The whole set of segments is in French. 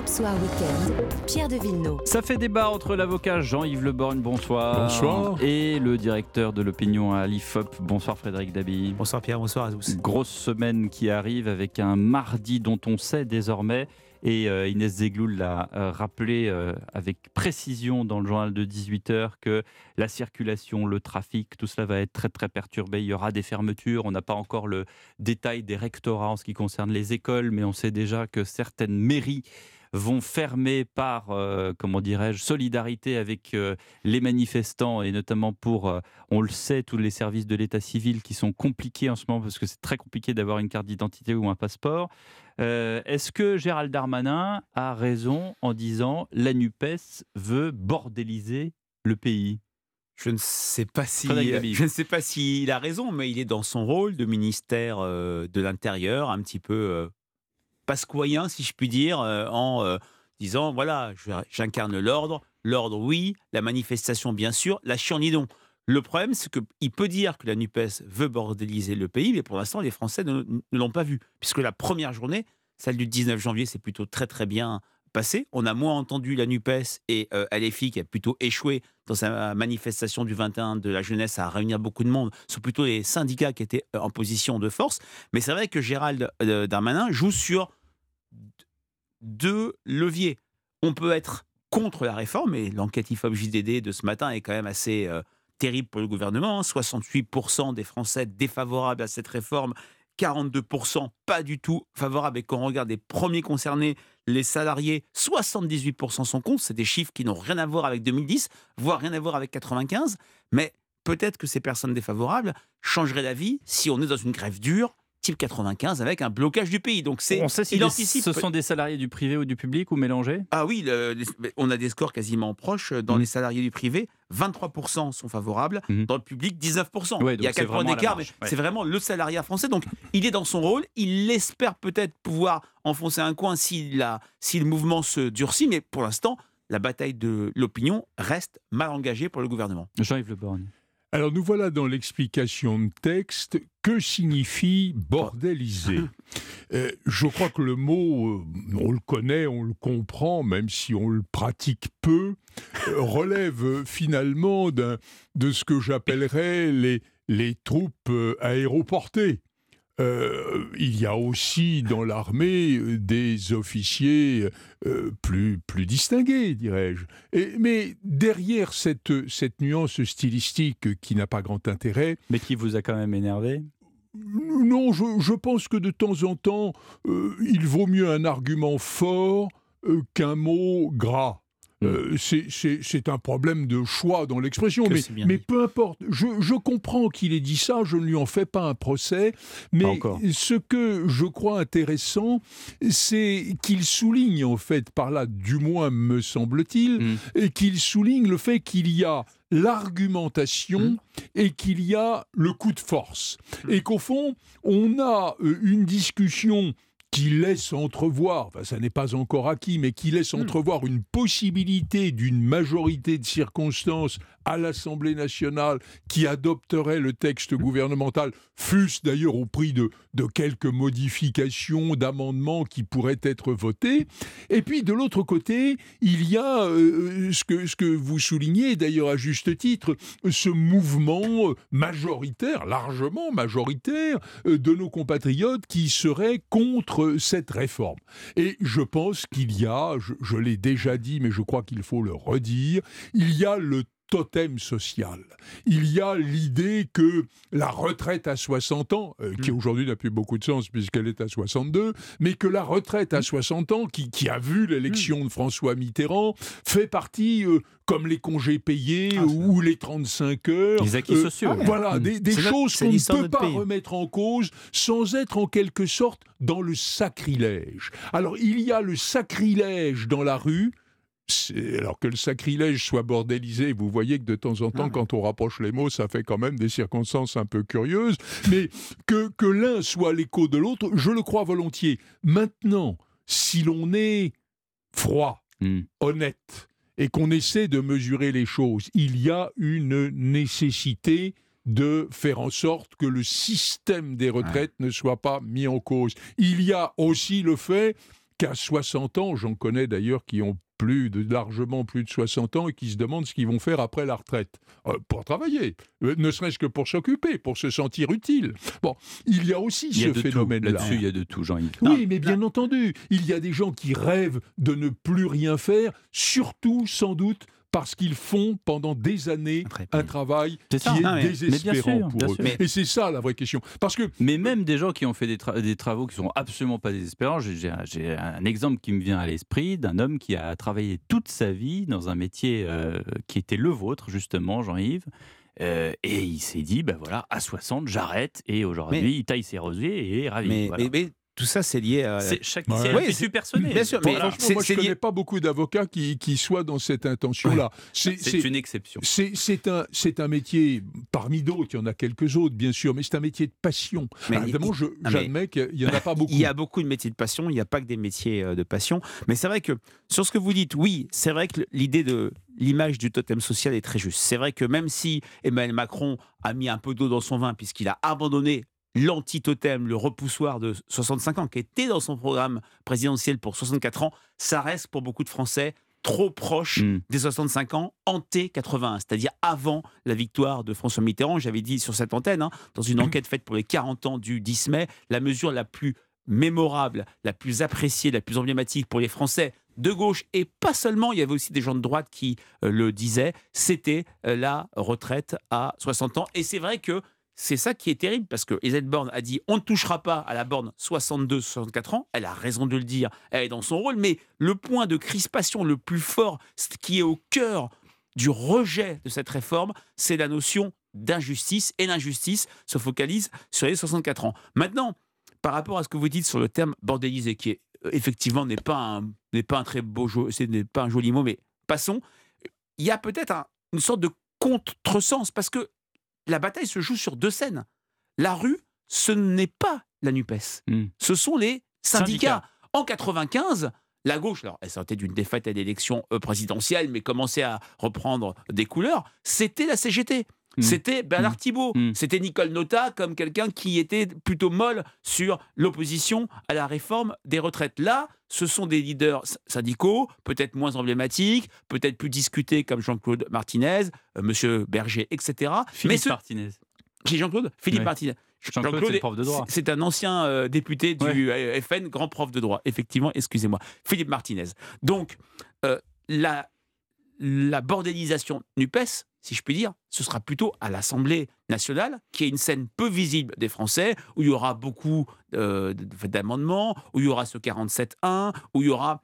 Europe Soir Weekend, Pierre de Villeneuve. Ça fait débat entre l'avocat Jean-Yves Leborgne, bonsoir. Bonsoir. Et le directeur de l'opinion à l'IFOP, bonsoir Frédéric Dabi. Bonsoir Pierre, bonsoir à tous. Grosse semaine qui arrive avec un mardi dont on sait désormais, et euh, Inès Zegloul l'a euh, rappelé euh, avec précision dans le journal de 18h, que la circulation, le trafic, tout cela va être très très perturbé. Il y aura des fermetures. On n'a pas encore le détail des rectorats en ce qui concerne les écoles, mais on sait déjà que certaines mairies vont fermer par, comment dirais-je, solidarité avec les manifestants et notamment pour, on le sait, tous les services de l'état civil qui sont compliqués en ce moment parce que c'est très compliqué d'avoir une carte d'identité ou un passeport. Est-ce que Gérald Darmanin a raison en disant la NUPES veut bordéliser le pays? Je ne sais pas si je ne sais pas s'il a raison, mais il est dans son rôle de ministère de l'Intérieur, un petit peu pasquoyen, si je puis dire, euh, en euh, disant voilà, j'incarne l'ordre, l'ordre oui, la manifestation bien sûr, la chienlidon. Le problème, c'est qu'il peut dire que la NUPES veut bordéliser le pays, mais pour l'instant, les Français ne, l'ont pas vu. Puisque la première journée, celle du 19 janvier, c'est plutôt très très bien passé. On a moins entendu la NUPES et euh, qui a plutôt échoué dans sa manifestation du 21 de la jeunesse à réunir beaucoup de monde. Ce sont plutôt les syndicats qui étaient en position de force. Mais c'est vrai que Gérald Darmanin joue sur deux leviers. On peut être contre la réforme, et l'enquête IFOP JDD de ce matin est quand même assez euh, terrible pour le gouvernement. 68% hein. des Français défavorables à cette réforme, 42% pas du tout favorables. Et quand on regarde les premiers concernés, les salariés, 78% sont contre. C'est des chiffres qui n'ont rien à voir avec 2010, voire rien à voir avec 95. Mais peut-être que ces personnes défavorables changeraient d'avis si on est dans une grève dure type 95 avec un blocage du pays. Donc c'est on sait si ce sont des salariés du privé ou du public ou mélangés? Ah oui, on a des scores quasiment proches dans mmh. les salariés du privé. 23% sont favorables, mmh. dans le public 19%. il y a 4 points d'écart, mais c'est vraiment le salariat français. Donc il est dans son rôle, il espère peut-être pouvoir enfoncer un coin si, la, si le mouvement se durcit, mais pour l'instant, la bataille de l'opinion reste mal engagée pour le gouvernement. Jean-Yves Le Borgne. Alors nous voilà dans l'explication de texte. Que signifie bordéliser? Euh, Je crois que le mot, euh, on le connaît, on le comprend, même si on le pratique peu, euh, relève finalement de ce que j'appellerais les, les troupes aéroportées. Euh, il y a aussi dans l'armée euh, des officiers euh, plus, plus distingués, dirais-je. Mais derrière cette, cette nuance stylistique qui n'a pas grand intérêt... Mais qui vous a quand même énervé? Non, je, je pense que de temps en temps, il vaut mieux un argument fort qu'un mot gras. Euh, c'est un problème de choix dans l'expression, mais, mais peu importe. Je, je comprends qu'il ait dit ça, je ne lui en fais pas un procès, mais ce que je crois intéressant, c'est qu'il souligne en fait par là, du moins me semble-t-il, mm. qu'il souligne le fait qu'il y a l'argumentation mm. et qu'il y a le coup de force. Mm. Et qu'au fond, on a euh, une discussion qui laisse entrevoir, enfin ça n'est pas encore acquis, mais qui laisse hmm. entrevoir une possibilité d'une majorité de circonstances à l'Assemblée nationale qui adopterait le texte gouvernemental, fût-ce d'ailleurs au prix de, de quelques modifications, d'amendements qui pourraient être votés. Et puis de l'autre côté, il y a euh, ce, que, ce que vous soulignez d'ailleurs à juste titre, ce mouvement majoritaire, largement majoritaire, euh, de nos compatriotes qui seraient contre cette réforme. Et je pense qu'il y a, je, je l'ai déjà dit, mais je crois qu'il faut le redire, il y a le totem social. Il y a l'idée que la retraite à 60 ans, euh, qui mm. aujourd'hui n'a plus beaucoup de sens puisqu'elle est à 62, mais que la retraite à 60 mm. ans, qui, qui a vu l'élection mm. de François Mitterrand, fait partie, euh, comme les congés payés ah, ou les 35 heures. Les acquis euh, sociaux. Voilà, des, choses qu'on ne peut pas remettre en cause sans être en quelque sorte dans le sacrilège. Alors il y a le sacrilège dans la rue, alors que le sacrilège soit bordélisé, vous voyez que de temps en temps, ah quand on rapproche les mots, ça fait quand même des circonstances un peu curieuses, mais que, que l'un soit l'écho de l'autre, je le crois volontiers. Maintenant, si l'on est froid, hmm. honnête, et qu'on essaie de mesurer les choses, il y a une nécessité de faire en sorte que le système des retraites ne soit pas mis en cause. Il y a aussi le fait qu'à 60 ans, j'en connais d'ailleurs qui ont plus de, largement plus de 60 ans et qui se demandent ce qu'ils vont faire après la retraite. Euh, pour travailler, euh, ne serait-ce que pour s'occuper, pour se sentir utile. Bon, il y a aussi ce phénomène-là. Là-dessus, il y a de tout, Jean-Yves. Oui, mais bien entendu, il y a des gens qui rêvent de ne plus rien faire, surtout, sans doute, parce qu'ils font pendant des années un travail qui est désespérant pour eux. Et c'est ça la vraie question. Parce que mais même des gens qui ont fait des, des travaux qui sont absolument pas désespérants. J'ai un exemple qui me vient à l'esprit d'un homme qui a travaillé toute sa vie dans un métier euh, qui était le vôtre justement, Jean-Yves. Euh, et il s'est dit, ben voilà, à 60, j'arrête. Et aujourd'hui, il taille ses rosiers et est ravi. Mais, mais tout ça, c'est lié à. C'est chaque ouais. c'est personnel. Bien sûr, mais franchement, moi, je ne connais pas beaucoup d'avocats qui, qui, soient dans cette intention-là. C'est une exception. C'est un, un métier, parmi d'autres, il y en a quelques autres, bien sûr, mais c'est un métier de passion. Mais, évidemment, j'admets qu'il n'y en a pas beaucoup. Il y a beaucoup de métiers de passion, il n'y a pas que des métiers euh, de passion. Mais c'est vrai que, sur ce que vous dites, oui, c'est vrai que l'idée de l'image du totem social est très juste. C'est vrai que même si Emmanuel Macron a mis un peu d'eau dans son vin, puisqu'il a abandonné l'anti-totem, le repoussoir de 65 ans, qui était dans son programme présidentiel pour 64 ans, ça reste pour beaucoup de Français trop proche hmm. des 65 ans, hanté 81, c'est-à-dire avant la victoire de François Mitterrand. J'avais dit sur cette antenne, hein, dans une enquête faite pour les 40 ans du 10 mai, la mesure la plus mémorable, la plus appréciée, la plus emblématique pour les Français de gauche et pas seulement, il y avait aussi des gens de droite qui euh, le disaient, c'était euh, la retraite à 60 ans. Et c'est vrai que c'est ça qui est terrible parce que Elisabeth Borne a dit on ne touchera pas à la borne 62-64 ans. Elle a raison de le dire, elle est dans son rôle, mais le point de crispation le plus fort, ce qui est au cœur du rejet de cette réforme, c'est la notion d'injustice et l'injustice se focalise sur les 64 ans. Maintenant, par rapport à ce que vous dites sur le terme bordélisé, qui est, euh, effectivement n'est pas un pas un très beau ce n'est pas un joli mot, mais passons. Il y a peut-être une sorte de contresens parce que la bataille se joue sur deux scènes. La rue, ce n'est pas la NUPES. Hmm. Ce sont les syndicats. En 95, la gauche, alors elle sortait d'une défaite à l'élection euh, présidentielle, mais commençait à reprendre des couleurs, c'était la CGT. Hmm. C'était Bernard hmm. Thibault, c'était Nicole Nota comme quelqu'un qui était plutôt molle sur l'opposition à la réforme des retraites. Là, ce sont des leaders syndicaux, peut-être moins emblématiques, peut-être plus discutés comme Jean-Claude Martinez, euh, Monsieur Berger, etc. Philippe Martinez. Qui Jean-Claude? Philippe Martinez. Jean-Claude prof de droit. C'est un ancien euh, député du FN, grand prof de droit. Effectivement, excusez-moi. Philippe Martinez. Donc, euh, la, la bordélisation NUPES, si je puis dire, ce sera plutôt à l'Assemblée nationale, qui est une scène peu visible des Français, où il y aura beaucoup euh, d'amendements, où il y aura ce 47-1, où il y aura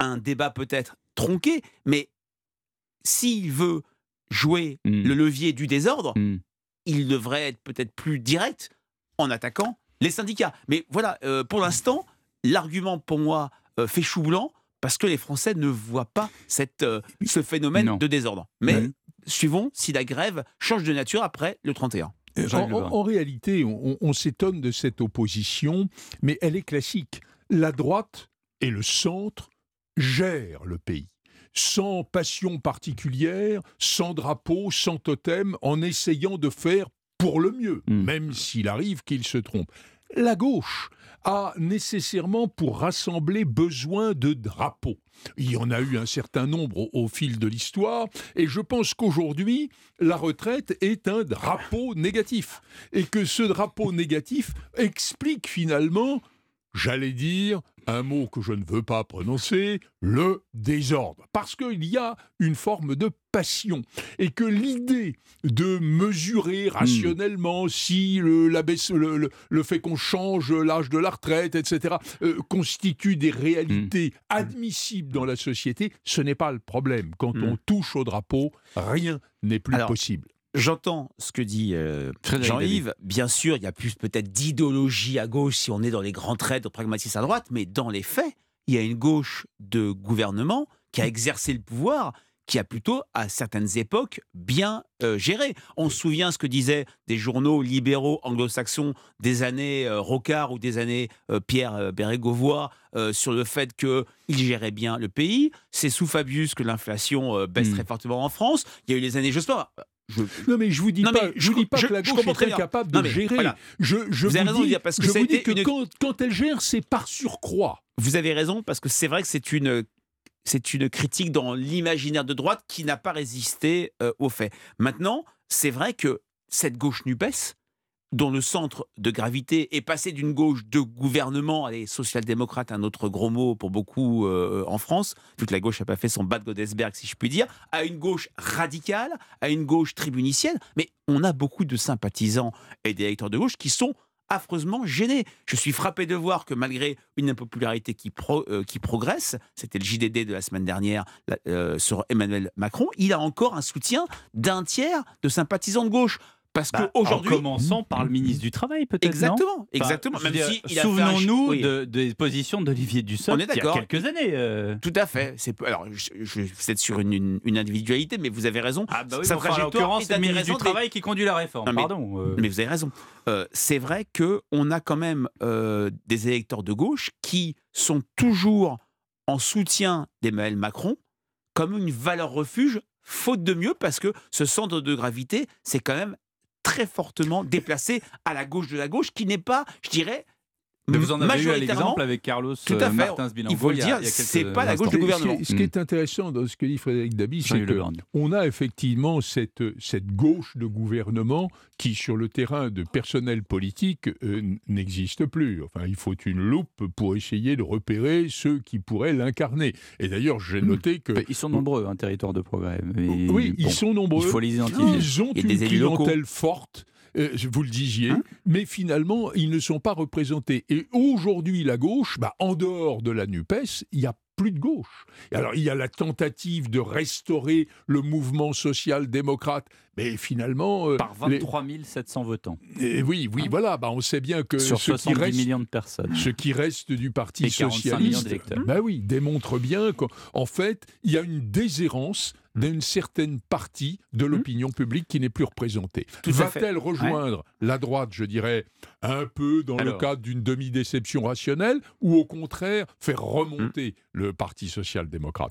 un débat peut-être tronqué, mais s'il veut jouer hmm. le levier du désordre, hmm. il devrait être peut-être plus direct en attaquant les syndicats. Mais voilà, euh, pour l'instant, l'argument pour moi euh, fait chou blanc parce que les Français ne voient pas cette, ce phénomène de désordre. Mais suivons si la grève change de nature après le 31. Euh, en, réalité, on, s'étonne de cette opposition, mais elle est classique. La droite et le centre gèrent le pays sans passion particulière, sans drapeau, sans totem, en essayant de faire pour le mieux, hmm. même s'il arrive qu'il se trompe. La gauche a nécessairement pour rassembler besoin de drapeaux. Il y en a eu un certain nombre au, fil de l'histoire, et je pense qu'aujourd'hui, la retraite est un drapeau négatif, et que ce drapeau négatif explique finalement j'allais dire, un mot que je ne veux pas prononcer, le désordre. Parce qu'il y a une forme de passion. Et que l'idée de mesurer hmm. rationnellement si le, le, fait qu'on change l'âge de la retraite, etc., euh, constitue des réalités hmm. admissibles dans la société, ce n'est pas le problème. Quand hmm. on touche au drapeau, rien n'est plus possible. J'entends ce que dit euh, Jean-Yves. Bien sûr, il y a plus peut-être d'idéologie à gauche si on est dans les grands traits de pragmatisme à droite, mais dans les faits, il y a une gauche de gouvernement qui a exercé le pouvoir, qui a plutôt, à certaines époques, bien euh, géré. On se souvient ce que disaient des journaux libéraux anglo-saxons des années euh, Rocard ou des années Pierre Bérégovoy sur le fait qu'ils géraient bien le pays. C'est sous Fabius que l'inflation baisse mmh. très fortement en France. Il y a eu les années Jospin Non, mais je vous dis pas, je, vous dis pas que la gauche est très capable de gérer. Je, je vous, vous dis, parce que je vous dis que quand, quand elle gère, c'est par surcroît. Vous avez raison, parce que c'est vrai que c'est une c'est une critique dans l'imaginaire de droite qui n'a pas résisté euh, aux faits. Maintenant, c'est vrai que cette gauche NUPES, dont le centre de gravité est passé d'une gauche de gouvernement, allez, social-démocrate, un autre gros mot pour beaucoup euh, en France, que la gauche n'a pas fait son bas de Godesberg, si je puis dire, à une gauche radicale, à une gauche tribunicienne. Mais on a beaucoup de sympathisants et d'électeurs de gauche qui sont affreusement gêné. Je suis frappé de voir que malgré une impopularité qui, euh, progresse, c'était le JDD de la semaine dernière euh, sur Emmanuel Macron, il a encore un soutien d'un tiers de sympathisants de gauche. Parce bah, qu'aujourd'hui. En commençant par le ministre du Travail, peut-être. Exactement, exactement. Souvenons-nous des positions d'Olivier Dussopt il y a quelques années. Euh. Tout à fait. Alors, je, je, vous êtes sur une, individualité, mais vous avez raison. Ah bah oui, Sa en l'occurrence, c'est le ministre du Travail qui conduit la réforme. Pardon. Euh. Mais vous avez raison. Euh, c'est vrai qu'on a quand même des électeurs de gauche qui sont toujours en soutien d'Emmanuel Macron comme une valeur refuge faute de mieux, parce que ce centre de gravité, c'est quand même très fortement déplacé à la gauche de la gauche, qui n'est pas, je dirais, mais vous en avez eu l'exemple avec Carlos Tout à euh, fait. Il faut le dire, c'est pas la gauche du gouvernement. Ce qui, est, intéressant dans ce que dit Frédéric Dabi, c'est qu'on a effectivement cette, cette gauche de gouvernement qui, sur le terrain de personnel politique, euh, n'existe plus. Enfin, il faut une loupe pour essayer de repérer ceux qui pourraient l'incarner. Et d'ailleurs, j'ai hmm. noté que... ils sont nombreux, un territoire de progrès. oui, ils sont nombreux. Il faut les identifier. Ils ont une clientèle forte euh, vous le disiez, hein mais finalement, ils ne sont pas représentés. Et aujourd'hui, la gauche, bah, en dehors de la NUPES, il y a plus de gauche. Alors il y a la tentative de restaurer le mouvement social-démocrate, mais finalement... Euh, Par 23 700 votants. Et oui, oui, hein voilà, bah, on sait bien que... Sur ce qui reste, millions de personnes. Ce qui reste du Parti socialiste, bah oui, démontre bien qu'en fait, il y a une déshérence d'une certaine partie de mmh. l'opinion publique qui n'est plus représentée. Va-t-elle rejoindre la droite, je dirais, un peu dans le cadre d'une demi-déception rationnelle, ou au contraire faire remonter mmh. le Parti social-démocrate?